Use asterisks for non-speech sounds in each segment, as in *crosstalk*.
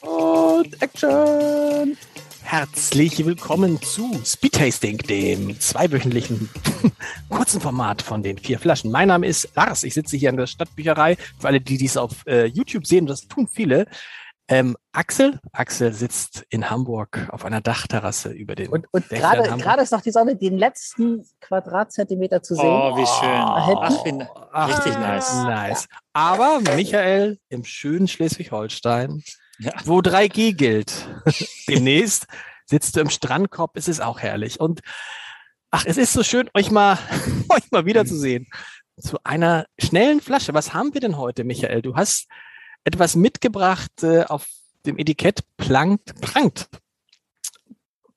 Und Action! Herzlich willkommen zu Speed Tasting, dem zweiwöchentlichen *laughs* kurzen Format von den vier Flaschen. Mein Name ist Lars. Ich sitze hier in der Stadtbücherei. Für alle, die dies auf äh, YouTube sehen, das tun viele. Ähm, Axel, Axel sitzt in Hamburg auf einer Dachterrasse über den. Und, und gerade, gerade ist noch die Sonne, den letzten Quadratzentimeter zu sehen. Oh, wie schön. Ach, bin richtig ah, nice. Nice. Aber Michael im schönen Schleswig-Holstein, Ja. wo 3G gilt, *laughs* demnächst sitzt du im Strandkorb, es ist auch herrlich. Und ach, es ist so schön, euch mal, *laughs* euch mal wiederzusehen. Zu einer schnellen Flasche. Was haben wir denn heute, Michael? Du hast etwas mitgebracht äh, auf dem Etikett plankt, prangt.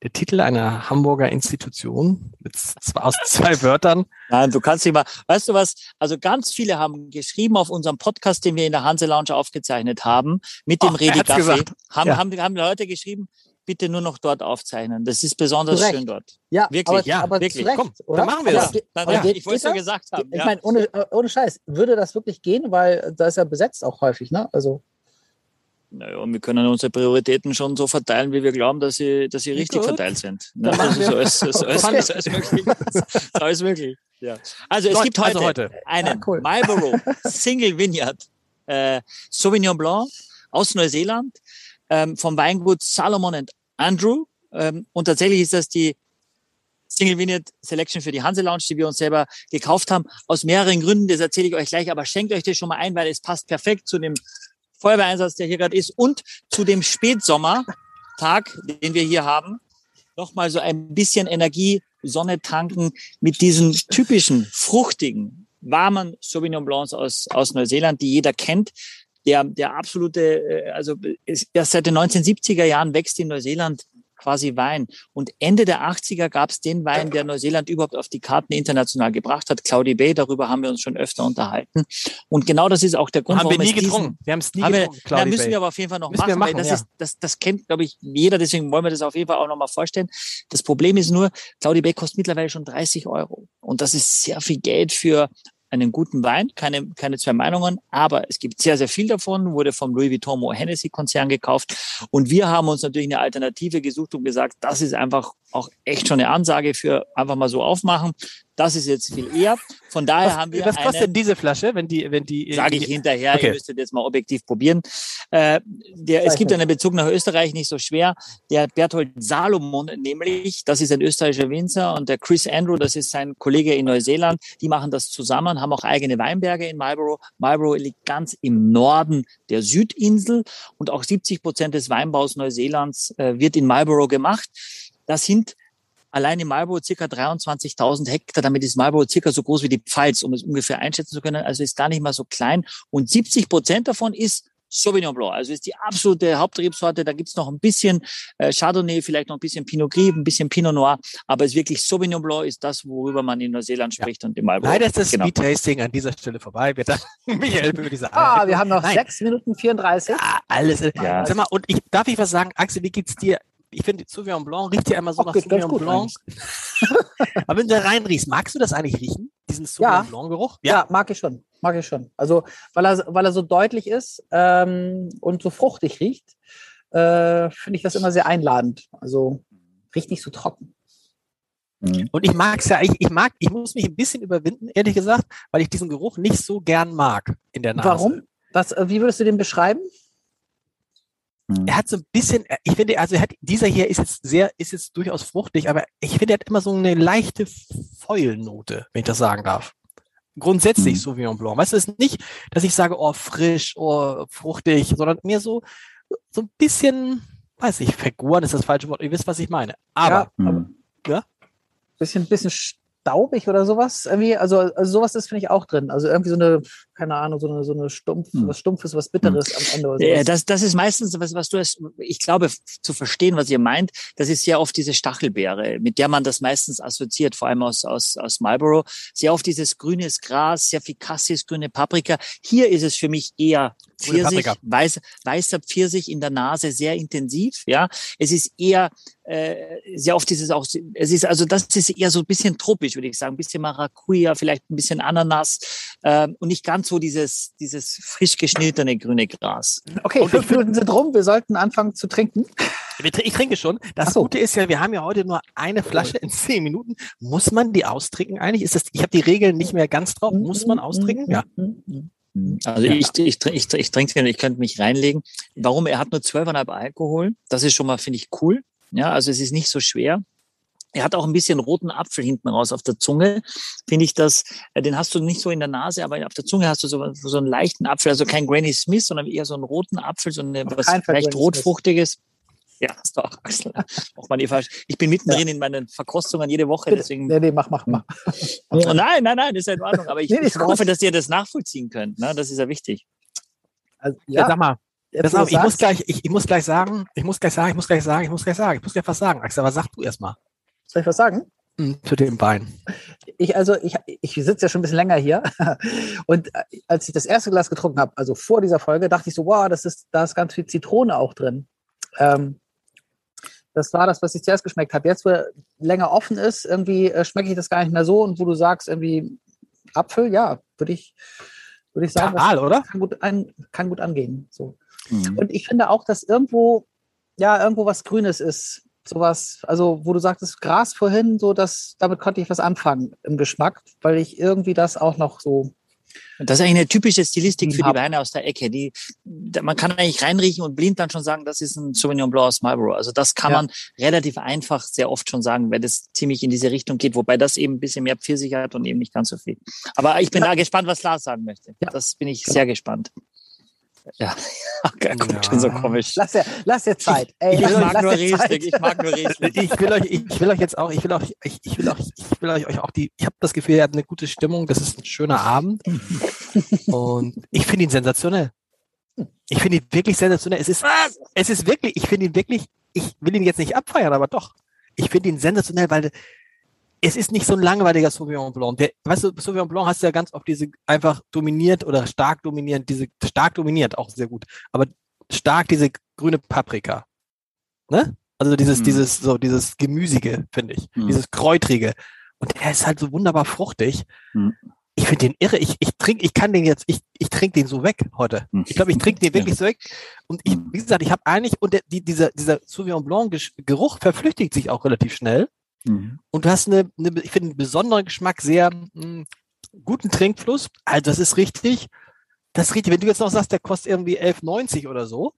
Der Titel einer Hamburger Institution mit aus zwei Wörtern. Nein, du kannst nicht mal. Weißt du was? Also ganz viele haben geschrieben auf unserem Podcast, den wir in der Hanse Lounge aufgezeichnet haben, mit dem er Redi gesagt. haben, Ja. haben, haben Leute geschrieben, bitte nur noch dort aufzeichnen. Das ist besonders Zu Recht. schön dort. Ja, Wirklich, aber, ja, aber wirklich. zu Recht, Komm, oder? dann machen wir Aber das. nein, geht- ich wollte es das? gesagt haben. Ich ja. meine, ohne, äh, ohne Scheiß, würde das wirklich gehen? Weil da ist ja besetzt auch häufig, ne? Also, Naja, und wir können unsere Prioritäten schon so verteilen, wie wir glauben, dass sie, dass sie richtig Gut. verteilt sind. Ne? Also so ist, so Okay. ist, so ist möglich. Ist möglich. Ja. Also es So, gibt heute, also heute. einen Ja, cool. Marlboro *laughs* Single Vineyard äh, Sauvignon Blanc aus Neuseeland ähm, vom Weingut Salomon and Andrew. Ähm, und tatsächlich ist das die Single Vineyard Selection für die Hanse Lounge, die wir uns selber gekauft haben. Aus mehreren Gründen, das erzähle ich euch gleich, aber schenkt euch das schon mal ein, weil es passt perfekt zu dem Feuerwehreinsatz, der hier gerade ist und zu dem Spätsommertag, den wir hier haben. Nochmal so ein bisschen Energie, Sonne tanken mit diesen typischen, fruchtigen, warmen Sauvignon Blancs aus, aus Neuseeland, die jeder kennt. Der, der absolute, äh, also ist, erst seit den 1970er Jahren wächst in Neuseeland quasi Wein. Und Ende der 80er gab es den Wein, der Neuseeland überhaupt auf die Karten international gebracht hat, Cloudy Bay. Darüber haben wir uns schon öfter unterhalten. Und genau das ist auch der Grund, haben wir warum nie es diesen- getrunken. Wir haben es nie haben wir, getrunken, na, Cloudy müssen Bay. wir aber auf jeden Fall noch machen, wir machen, weil das ja. ist, das, das kennt, glaube ich, jeder, deswegen wollen wir das auf jeden Fall auch nochmal vorstellen. Das Problem ist nur, Cloudy Bay kostet mittlerweile schon 30 Euro. Und das ist sehr viel Geld für einen guten Wein, keine, keine zwei Meinungen, aber es gibt sehr, sehr viel davon, wurde vom Louis Vuitton Hennessy Konzern gekauft. Und wir haben uns natürlich eine Alternative gesucht und gesagt, das ist einfach auch echt schon eine Ansage für einfach mal so aufmachen. Das ist jetzt viel eher. Von daher Was, haben wir was kostet denn diese Flasche, wenn die, wenn die, Sage ich hinterher, Okay. ihr müsstet jetzt mal objektiv probieren. Äh, der, es gibt einen Bezug nach Österreich nicht so schwer. Der Berthold Salomon nämlich, das ist ein österreichischer Winzer und der Chris Andrew, das ist sein Kollege in Neuseeland, die machen das zusammen, haben auch eigene Weinberge in Marlborough. Marlborough liegt ganz im Norden der Südinsel und auch 70 Prozent des Weinbaus Neuseelands äh, wird in Marlborough gemacht. Das sind allein in Marlborough circa 23.000 Hektar. Damit ist Marlborough circa so groß wie die Pfalz, um es ungefähr einschätzen zu können. Also ist gar nicht mal so klein. Und 70 Prozent davon ist Sauvignon Blanc. Also ist die absolute Hauptrebsorte. Da gibt's noch ein bisschen äh, Chardonnay, vielleicht noch ein bisschen Pinot Gris, ein bisschen Pinot Noir. Aber es ist wirklich Sauvignon Blanc ist das, worüber man in Neuseeland spricht und im Marlborough. Leider ist das Genau. Speed Tasting an dieser Stelle vorbei. Wir dachten, *laughs* Michael würde sagen. ah, wir haben noch Nein. 6 Minuten 34. Ah, alles. Ja. Sag mal, und ich, darf ich was sagen? Axel, wie geht's dir? Ich finde, Sauvignon Blanc riecht ja immer so Ach, nach Sauvignon gut Blanc. *laughs* Aber wenn du reinriechst, magst du das eigentlich riechen? Diesen Sauvignon Ja. Blanc Geruch? Ja. mag ich schon. Mag ich schon. Also, weil er, weil er so deutlich ist ähm, und so fruchtig riecht, äh, finde ich das immer sehr einladend. Also, riecht nicht so trocken. Und ich mag's ja, ich, ich mag, ich muss mich ein bisschen überwinden, ehrlich gesagt, weil ich diesen Geruch nicht so gern mag in der Nase. Warum? Was, äh, wie würdest du den beschreiben? Er hat so ein bisschen, äh, ich finde, also er hat, dieser hier ist jetzt sehr, ist jetzt durchaus fruchtig, aber ich finde, er hat immer so eine leichte Fäulnote, wenn ich das sagen darf. Grundsätzlich Mhm. Sauvignon Blanc. Weißt du, es ist nicht, dass ich sage, oh, frisch, oh, fruchtig, sondern mehr so, so ein bisschen, weiß ich, vergoren ist das falsche Wort. Ihr wisst, was ich meine. Aber, ja, aber Mhm. bisschen, bisschen staubig oder sowas. Irgendwie, also, also sowas ist, finde ich, auch drin. Also irgendwie so eine, keine Ahnung, so eine, so eine Stumpf, Hm. was Stumpfes, was Bitteres am Ende. Oder sowas. das, das ist meistens, was, was du es, ich glaube, zu verstehen, was ihr meint, das ist sehr oft diese Stachelbeere, mit der man das meistens assoziiert, vor allem aus, aus, aus Marlboro. Sehr oft dieses grünes Gras, sehr viel Cassis, grüne Paprika. Hier ist es für mich eher Pfirsich, weiß, weißer Pfirsich in der Nase sehr intensiv. Ja, es ist eher äh, sehr oft ist es auch, es ist also das ist eher so ein bisschen tropisch, würde ich sagen, ein bisschen Maracuja, vielleicht ein bisschen Ananas äh, und nicht ganz so dieses dieses frisch geschnittene grüne Gras. Okay, fünf Minuten sind rum, wir sollten anfangen zu trinken. Ich trinke schon. Das so. Gute ist ja, wir haben ja heute nur eine Flasche in zehn Minuten. Muss man die austrinken eigentlich? Ist das, ich habe die Regeln nicht mehr ganz drauf. Muss man austrinken? Ja. Also ja. ich, ich, ich, ich trinke den, ich könnte mich reinlegen. Warum? Er hat nur 12,5 Alkohol. Das ist schon mal, finde ich, cool. Ja, also es ist nicht so schwer. Er hat auch ein bisschen roten Apfel hinten raus auf der Zunge. Finde ich das, äh, den hast du nicht so in der Nase, aber auf der Zunge hast du so, so einen leichten Apfel, also kein Granny Smith, sondern eher so einen roten Apfel, so eine, was vielleicht rotfruchtiges. Ja, ist doch, Axel. Auch mal falsch. Ich bin mittendrin ja. in meinen Verkostungen jede Woche, deswegen. Nee, nee, mach, mach, mach. nein, nein, nein, ist ja in Ordnung. Aber ich, nee, ich hoffe, dass ihr das nachvollziehen könnt. Ne? Das ist ja wichtig. Also, ja, ja, sag mal. Pass auf, ich muss gleich, ich, ich muss gleich sagen, ich muss gleich sagen, ich muss gleich sagen, ich muss gleich sagen, ich muss gleich was sagen. Axel, aber sag du erst mal. Soll ich was sagen? Hm, zu dem Bein. Ich also, ich, ich sitze ja schon ein bisschen länger hier. *laughs* Und äh, als ich das erste Glas getrunken habe, also vor dieser Folge, dachte ich so, wow, das ist, da ist ganz viel Zitrone auch drin. Ähm, das war das, was ich zuerst geschmeckt habe. Jetzt, wo er länger offen ist, irgendwie äh, schmecke ich das gar nicht mehr so. Und wo du sagst, irgendwie Apfel, ja, würde ich, würde ich sagen, Total, oder? Kann gut, ein, kann gut angehen. So. Mhm. Und ich finde auch, dass irgendwo, ja, irgendwo was Grünes ist. Sowas, also wo du sagtest, Gras vorhin, so dass damit konnte ich was anfangen im Geschmack, weil ich irgendwie das auch noch so das ist eigentlich eine typische Stilistik für die Weine aus der Ecke. Die, man kann eigentlich reinriechen und blind dann schon sagen, das ist ein Sauvignon Blanc aus Marlborough. Also das kann ja. man relativ einfach sehr oft schon sagen, weil das ziemlich in diese Richtung geht, wobei das eben ein bisschen mehr Pfirsich hat und eben nicht ganz so viel. Aber ich bin ja. da gespannt, was Lars sagen möchte. Ja. Das bin ich sehr gespannt. Ja, *laughs* er guckt ja. schon so komisch. Lass dir, lass dir Zeit. *laughs* Ey, ich, mag nur Riesling, ich mag nur *laughs* Riesling. Ich will euch, ich will euch jetzt auch, ich will euch, ich, ich will euch, ich will euch auch die, ich habe das Gefühl, ihr habt eine gute Stimmung, das ist ein schöner Abend. Und ich finde ihn sensationell. Ich finde ihn wirklich sensationell. Es ist, es ist wirklich, ich finde ihn wirklich, ich will ihn jetzt nicht abfeiern, aber doch. Ich finde ihn sensationell, weil es ist nicht so ein langweiliger Sauvignon Blanc. Der, weißt du, Sauvignon Blanc hast du ja ganz oft diese einfach dominiert oder stark dominierend, diese stark dominiert auch sehr gut, aber stark diese grüne Paprika. Ne? Also dieses, mhm. dieses, so dieses Gemüsige, finde ich. Mhm. Dieses Kräutrige. Und der ist halt so wunderbar fruchtig. Mhm. Ich finde den irre. Ich, ich trinke, ich kann den jetzt, ich, ich trinke den so weg heute. Mhm. Ich glaube, ich trinke den wirklich ja. so weg. Und ich, mhm. wie gesagt, ich habe eigentlich, und der, die, dieser, dieser Sauvignon Blanc Geruch verflüchtigt sich auch relativ schnell. Mhm. Und du hast eine, eine ich finde, einen besonderen Geschmack, sehr mh, hm, guten Trinkfluss. Also das ist richtig, das ist richtig. Wenn du jetzt noch sagst, der kostet irgendwie 11,90 oder so,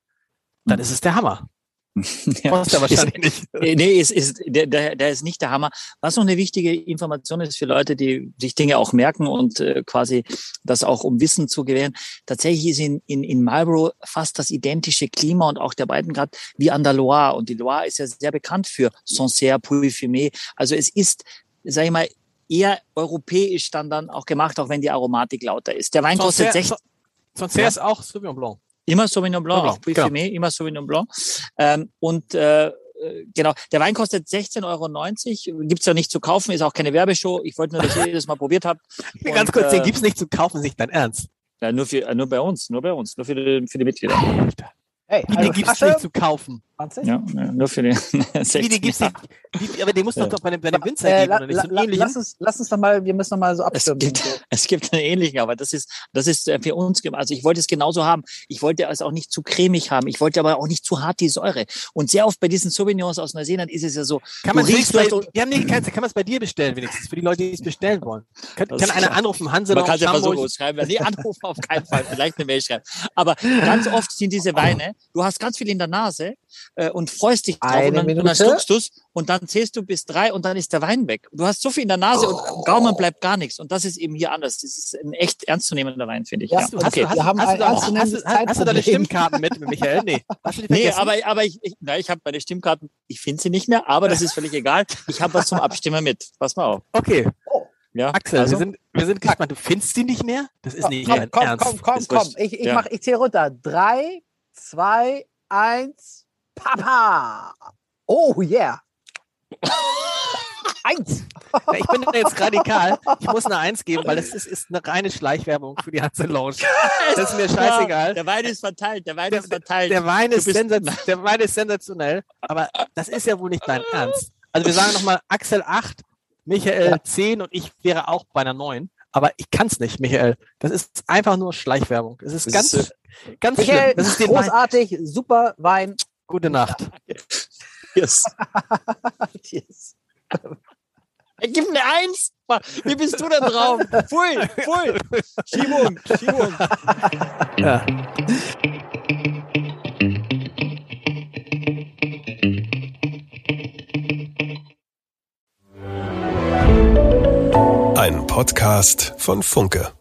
dann mhm. ist es der Hammer. *laughs* ja. Kostet er wahrscheinlich ist, nicht. Nee, ist, ist, der, der, der ist nicht der Hammer. Was noch eine wichtige Information ist für Leute, die sich Dinge auch merken und äh, quasi das auch um Wissen zu gewähren. Tatsächlich ist in, in, in Marlborough fast das identische Klima und auch der Breitengrad wie an der Loire. Und die Loire ist ja sehr bekannt für Sancerre, Pouilly-Fumé. Also es ist, sag ich mal, eher europäisch dann, dann auch gemacht, auch wenn die Aromatik lauter ist. Der Wein Sancerre, kostet 60. Sancerre ja. ist auch Sauvignon Blanc. Immer Sauvignon Blanc, Blanc auch Puy genau. immer Sauvignon Blanc. Ähm, und äh, genau, der Wein kostet 16,90 Euro. Gibt's ja nicht zu kaufen, ist auch keine Werbeshow. Ich wollte nur, dass ihr das mal probiert habt. *laughs* Und, Ganz kurz, den äh, gibt's nicht zu kaufen, nicht dein Ernst. Ja, nur, für, nur bei uns, nur bei uns, nur für die, für die Mitglieder. Hey, also die gibt's nicht zu kaufen. 20? Ja, nur für den 16. Die, *laughs* gibt's nicht, die, aber den muss ja. doch bei dem, bei dem Winzer äh, geben, oder nicht? So la, lass, uns, lass uns doch mal, wir müssen noch mal so abstimmen. Es gibt, *laughs* es gibt einen ähnlichen, aber das ist, das ist äh, für uns, also ich wollte es genauso haben. Ich wollte es auch nicht zu cremig haben. Ich wollte aber auch nicht zu hart die Säure. Und sehr oft bei diesen Sauvignons aus Neuseeland ist es ja so. Kann man riechst, bei, wir haben nicht, kann, kann man es bei dir bestellen wenigstens, für die Leute, die es bestellen wollen. Kann, kann einer anrufen, Hanse Man kann es ja versuchen, schreiben. Nee, anrufen auf keinen Fall, vielleicht eine Mail schreiben. Aber ganz oft sind diese *laughs* Weine, du hast ganz viel in der Nase äh, und freust dich drauf Eine und dann, Minute. und dann schluckst du's und dann zählst du bis drei und dann ist der Wein weg. Du hast so viel in der Nase oh. und Gaumen bleibt gar nichts. Und das ist eben hier anders. Das ist ein echt ernstzunehmender Wein, finde ich. Ja, ja. Okay. Hast, du, hast, hast, hast, hast, hast, hast du deine Stimmkarten mit, Michael? Nee. *laughs* Hast du die nee, aber, aber ich, ich, na, ich habe meine Stimmkarten, ich finde sie nicht mehr, aber das ist völlig egal. Ich habe was zum Abstimmen mit. Pass mal auf. Okay. Ja, Axel, also? wir sind, wir sind gespannt. Du findest die nicht mehr? Das ist nicht komm, komm, ernst. Komm, komm, komm, komm. Ich, ich, ja. mach, ich zähle runter. Drei, zwei, eins. Papa! Oh yeah! *laughs* Eins. Ja, ich bin jetzt radikal. Ich muss eine Eins geben, weil es ist, ist eine reine Schleichwerbung für die Hanse Lounge. Das ist mir scheißegal. Der Wein ist verteilt, der Wein Der, ist verteilt. der, Wein ist *laughs* der Wein ist sensationell, aber das ist ja wohl nicht dein Ernst. Also wir sagen nochmal Axel 8, Michael Ja. 10 und ich wäre auch bei einer 9. Aber ich kann es nicht, Michael. Das ist einfach nur Schleichwerbung. Es ist Das ganz, ist, ganz Michael, schlimm. Das ist großartig, super Wein. Gute Nacht. *laughs* yes. *laughs* Yes. Er gibt eine Eins. Wie bist du da drauf? Pfui, pfui. Schiebung, Schiebung. Ja. Ein Podcast von Funke.